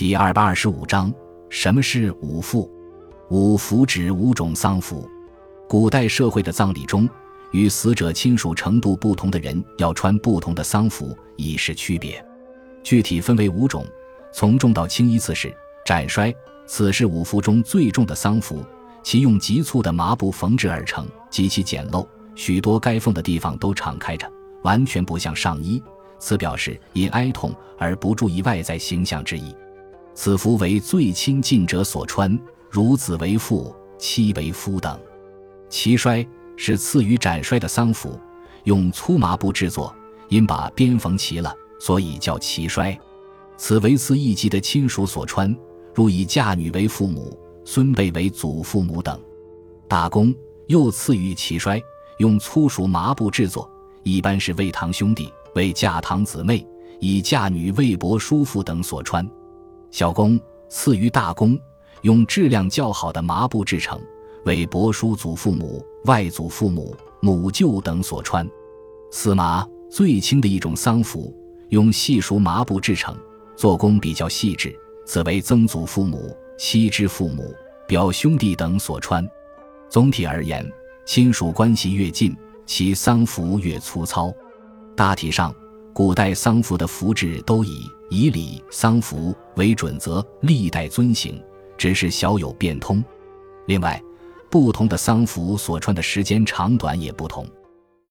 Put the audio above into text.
第二百二十五章：什么是五服？五服指五种丧服。古代社会的葬礼中，与死者亲属程度不同的人要穿不同的丧服，以示区别。具体分为五种，从重到轻依次是：斩衰，此是五服中最重的丧服，其用极粗的麻布缝制而成，极其简陋，许多该缝的地方都敞开着，完全不像上衣。此表示因哀痛而不注意外在形象之意。此服为最亲近者所穿，如子为父，妻为夫等。齐衰是赐予斩衰的丧服，用粗麻布制作，因把边缝齐了，所以叫齐衰。此为赐一级的亲属所穿，如以嫁女为父母，孙辈为祖父母等。大公又赐予齐衰，用粗熟麻布制作，一般是为堂兄弟、为嫁堂姊妹、以嫁女为伯叔父等所穿。小公赐于大公，用质量较好的麻布制成，为伯叔祖父母、外祖父母、母舅等所穿。司麻最轻的一种丧服，用细熟麻布制成，做工比较细致，此为曾祖父母、妻之父母、表兄弟等所穿。总体而言，亲属关系越近，其丧服越粗糙。大体上，古代丧服的服制都以。以礼丧服为准则，历代遵行，只是小有变通。另外，不同的丧服所穿的时间长短也不同。